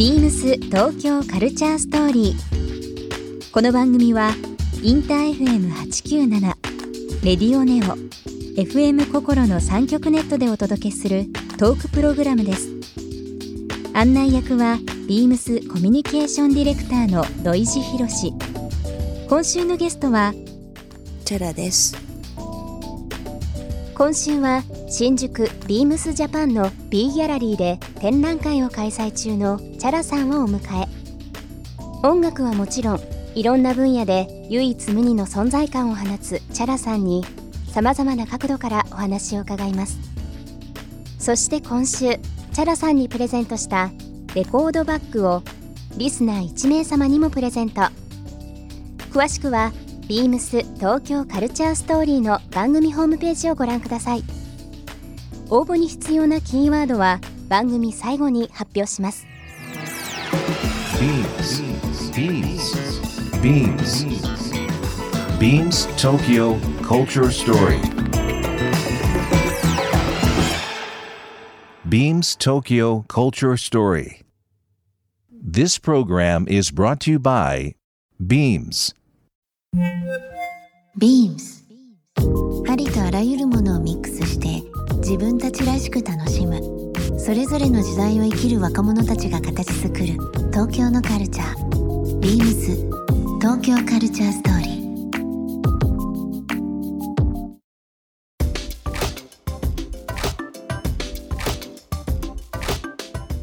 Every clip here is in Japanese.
ビームス東京カルチャーストーリー。この番組はインター FM897 レディオネオ FM 心の三極ネットでお届けするトークプログラムです。案内役はビームスコミュニケーションディレクターの土井博志。今週のゲストはチャラです。今週は新宿ビームスジャパンの B ギャラリーで展覧会を開催中のチャラさんをお迎え。音楽はもちろんいろんな分野で唯一無二の存在感を放つチャラさんにさまざまな角度からお話を伺います。そして今週チャラさんにプレゼントしたレコードバッグをリスナー1名様にもプレゼント。詳しくはビームス東京カルチャーストーリーの番組ホームページをご覧ください。応募に必要なキーワードは番組最後に発表します Beams. Beams. Beams. Beams Tokyo Culture Story. Beams Tokyo Culture Story. This program is brought to you by Beams. Beams しく楽しむ。それぞれの時代を生きる若者たちが形作る。東京のカルチャー。Beams 東京カルチャーストーリー。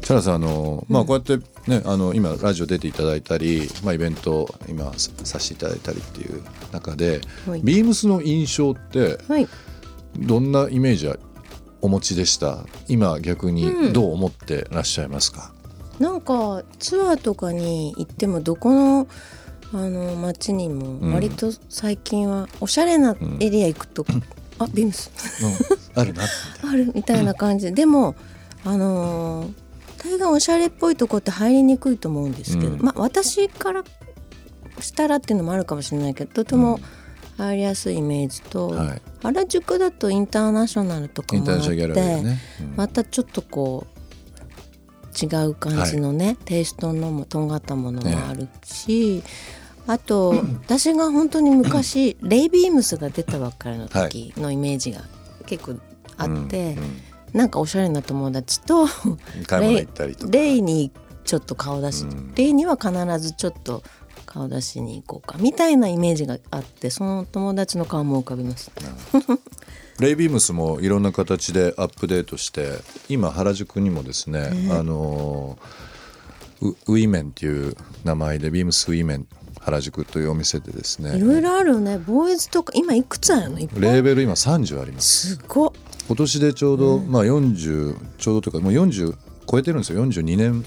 チャラさんあの、まあ、こうやって、ね、あの今ラジオ出ていただいたり、まあ、イベント今ささせていただいたりっていう中で、はい。ビームスの印象ってはい、どんなイメージお持ちでした。今逆にどう思ってらっしゃいますか、なんかツアーとかに行ってもどこのあの街にも割と最近はおしゃれなエリア行くと、あビームス。うん。あるな。っ てあるみたいな感じ。でもあのー大概おしゃれっぽいとこって入りにくいと思うんですけど、うん。まあ私からしたらっていうのもあるかもしれないけどとても入りやすいイメージと、はい。原宿だとインターナショナルとかもあって、でね、うん。またちょっとこう違う感じのね、テイストのもとんがったものもあるし、あと私が本当に昔 レイ・ビームスが出たばっかりの時のイメージが結構あって、なんかおしゃれな友達とレイにちょっと顔出し、うん。レイには必ずちょっと顔出しに行こうかみたいなイメージがあってその友達の顔も浮かびます。レイビームスもいろんな形でアップデートして今原宿にもですね、あのーウウィメンっていう名前でビームスウィメン原宿というお店でですね。いろいろあるよね。ボーイズとか今いくつあるの？レーベル今30あります。すごっ。今年でちょうど、まあ40ちょうどというかもう40超えてるんですよ。42年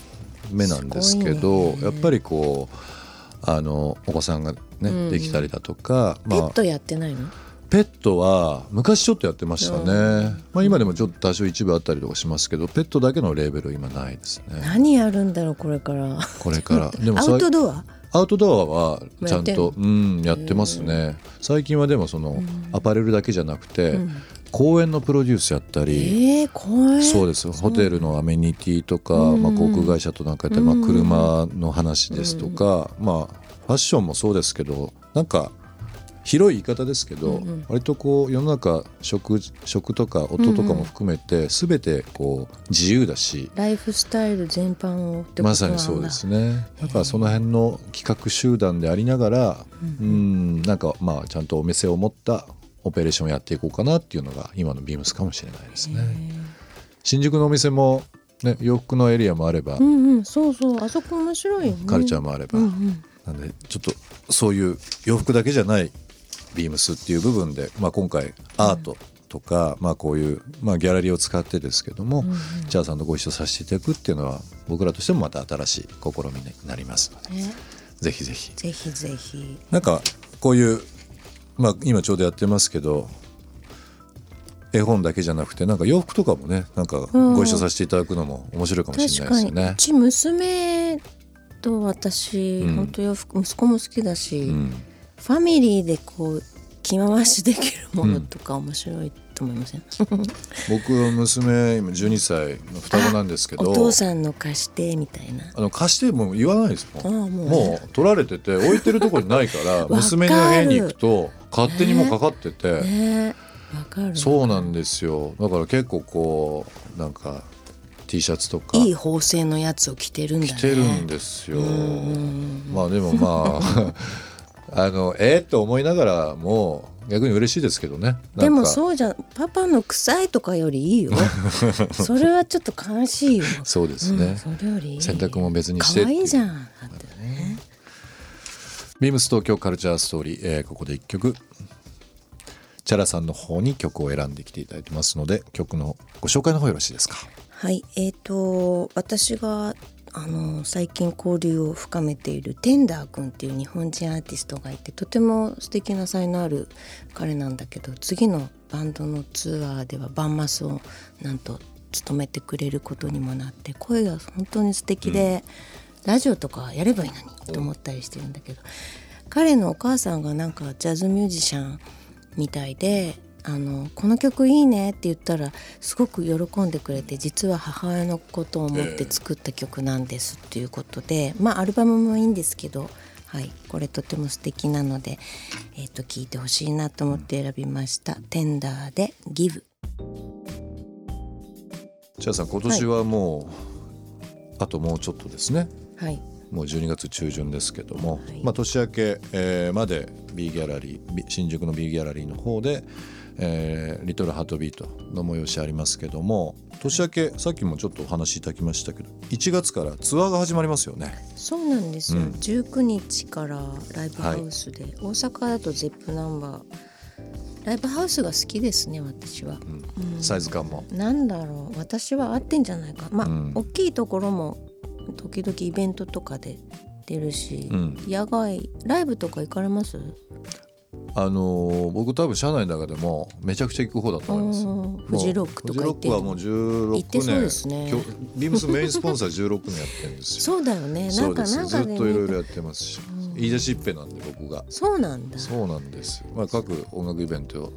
目なんですけすどね。やっぱりこうあのお子さんがね、できたりだとか、まあ。ペッ、トやってないの？ペットは昔ちょっとやってましたね、まあ、今でもちょっと多少一部あったりとかしますけどペットだけのレーベル今ないですね。何やるんだろうこれから。これから。で アさいウトドア？アウトドアはちゃんやとうんやってますね。最近はでもそのアパレルだけじゃなくて、公園のプロデュースやったり、えー、そうです。ホテルのアメニティとか、まあ、航空会社となんかやったり、まあ、車の話ですとか、まあファッションもそうですけどなんか広い言い方ですけど、割とこう世の中食食とか音とかも含めて全てこう自由だし、ライフスタイル全般をってことまさにそうですね。だからその辺の企画集団でありながらうんなんかまあちゃんとお店を持ったオペレーションをやっていこうかなっていうのが今のビームスかもしれないですね。新宿のお店も、ね、洋服のエリアもあれば、うんうん。そうそう。あそこ面白いよね。カルチャーもあれば、なんでちょっとそういう洋服だけじゃないビームスっていう部分で、まあ、今回アートとか、まあ、こういう、まあ、ギャラリーを使ってですけども、チャーさんとご一緒させていただくっていうのは僕らとしてもまた新しい試みになりますので、ねぜひぜひ。ぜひぜひ。なんかこういう、まあ、今ちょうどやってますけど絵本だけじゃなくてなんか洋服とかもねなんかご一緒させていただくのも面白いかもしれないですよね。う。ち娘と私、うん。本当洋服息子も好きだし、うんファミリーでこう着回しできるものとか面白いとと思いません？僕は娘今12歳の双子なんですけどお父さんの貸してみたいな。あの貸しても言わないですもん。もうもう取られてて置いてるところにないから 娘の部屋に行くと勝手にもうかかってて、ねる。そうなんですよ。だから結構こうなんか T シャツとかいい縫製のやつを着てるんだね。着てるんですよ。ん。まあでもまああのえー、って思いながらも逆に嬉しいですけどね。でもそうじゃんパパの臭いとかよりいいよ。それはちょっと悲しいよ、そうですうんね、それより。洗濯も別にして可愛いじゃんだってね。ビームス東京カルチャーストーリー、えーここで一曲。チャラさんの方に曲を選んできていただいてますので曲のご紹介の方よろしいですか？はいえー、と私があの最近交流を深めているテンダー君っていう日本人アーティストがいてとても素敵な才能ある彼なんだけど次のバンドのツアーではバンマスをなんと務めてくれることにもなって声が本当に素敵で、ラジオとかやればいいのにと思ったりしてるんだけど彼のお母さんがなんかジャズミュージシャンみたいであのこの曲いいねって言ったらすごく喜んでくれて実は母親のことを思って作った曲なんですっていうことで、まあアルバムもいいんですけど、はい、これとても素敵なので、えー、と聴いてほしいなと思って選びました「テンダーでギブチャラさん今年はもう、あともうちょっとですね。はいもう12月中旬ですけども、はい。まあ、年明け、えーまで B ギャラリー新宿の B ギャラリーの方で、えーリトルハートビートの催しありますけども年明けさっきもちょっとお話しいただきましたけど1月からツアーが始まりますよね。そうなんですよ、うん。19日からライブハウスで、大阪だとゼップナンバー。ライブハウスが好きですね私は、うん。サイズ感も。なんだろう。私は合ってんじゃないか。まあ、うん。大きいところも時々イベントとかで出るし、うん。野外ライブとか行かれます？あのー僕多分社内の中でもめちゃくちゃ行く方だと思います。うんフジロックとか行って？フジロックはもう16年。行ってそうですね。ビームスメインスポンサー16年やってるんですよ。そうだよね。なんかなんずっといろいろやってますし、言い出しっぺなんで僕が。そうなんだ。そうなんです。まあ各音楽イベントを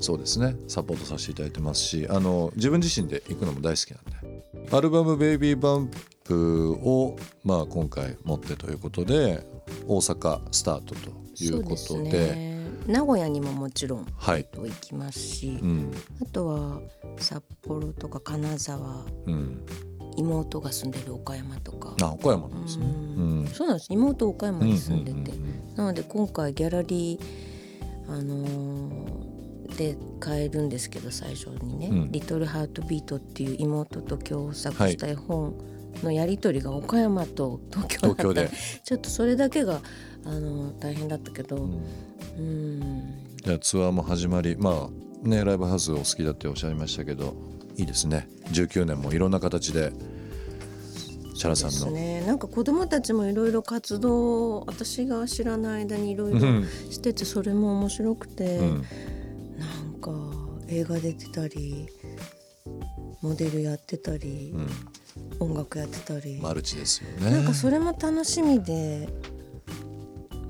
そうですね。サポートさせていただいてますし、あの自分自身で行くのも大好きなんで、アルバムベイビーバンプをまあ今回持ってということで大阪スタートということで、ですね。名古屋にももちろんはい、行きますし、うん。あとは札幌とか金沢うん、妹が住んでる岡山とか。あ岡山なんですね。ううん。ん。そうなんです。妹岡山に住んでて、なので今回ギャラリーあのーで買えるんですけど最初にね「うん。リトルハートビート」っていう妹と共作した絵本のやり取りが岡山と東京だった。東京で、ちょっとそれだけが、あのー大変だったけど。うん。うん。じゃあツアーも始まりまあねライブハウスお好きだっておっしゃいましたけどいいですね。19年もいろんな形でチャラさんの、ね。なんか子供たちもいろいろ活動を私が知らない間にいろいろうん。しててそれも面白くて、うん。なんか映画出てたりモデルやってたり、うん音楽やってたり、マルチですよね。なんかそれも楽しみで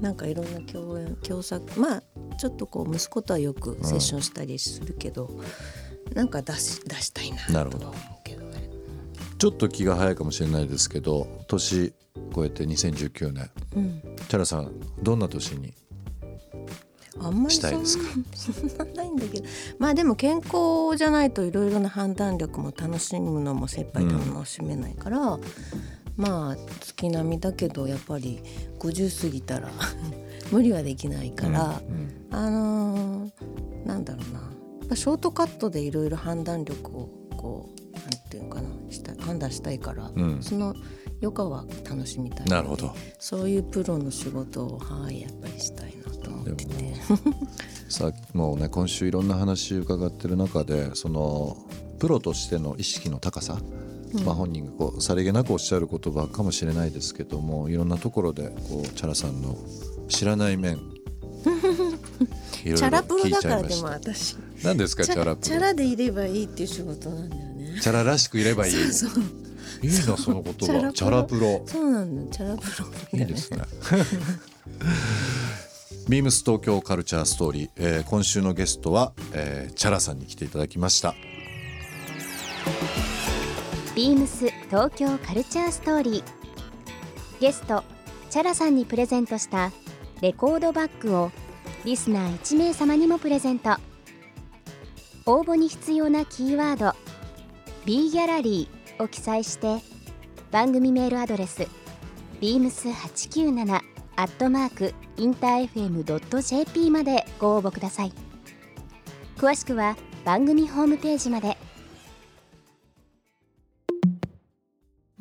なんかいろんな共演共作まあちょっとこう息子とはよくセッションしたりするけど、なんか出し出したいななるほど。とは思うけどね。ちょっと気が早いかもしれないですけど年超えて2019年うん。チャラさんどんな年にあんまりそんななないんだけど。まあでも健康じゃないといろいろな判断力も楽しむのも切羽楽しめないから、まあ月並みだけどやっぱり50過ぎたら 無理はできないから、うんあのーなんだろうな。ショートカットでいろいろ判断力をこうなんていうのかなした判断したいから、うん。その余暇は楽しみたいなるほど。そういうプロの仕事をはいやっぱりしたいな。と思ってて。さもうね今週いろんな話伺ってる中でそのプロとしての意識の高さ、まあ、本人がこうさりげなくおっしゃる言葉かもしれないですけどもいろんなところでこうチャラさんの知らない面 いろいろチャラプロだからでも私。何ですかチャラプロ？チャラでいればいいっていう仕事なんだよね。チャラらしくいればいい。そうそう。いいなその言葉。チチャラプロ。そうなんだよ。チャラプロ。ねいいですね ビームス東京カルチャーストーリー、えー今週のゲストは、えーチャラさんに来ていただきました。ビームス東京カルチャーストーリー。ゲストチャラさんにプレゼントしたレコードバッグをリスナー1名様にもプレゼント。応募に必要なキーワード「B ギャラリー」を記載して番組メールアドレス beams897 アットマークインター FM.jp までご応募ください。詳しくは番組ホームページまで。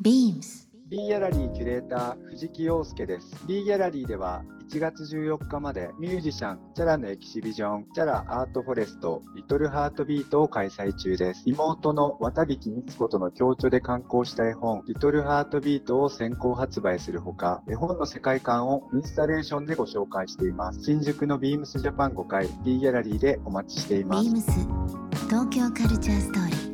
Beams B ギャラリーキュレーター藤木陽介です。B ギャラリーでは1月14日までミュージシャン Chara のエキシビジョン Chara Art Forest Little Heartbeat を開催中です。妹の渡引光子との共著で刊行した絵本 Little Heartbeat を先行発売するほか絵本の世界観をインスタレーションでご紹介しています。新宿のビームスジャパン5階 B ギャラリーでお待ちしています。beams 東京カルチャーストーリー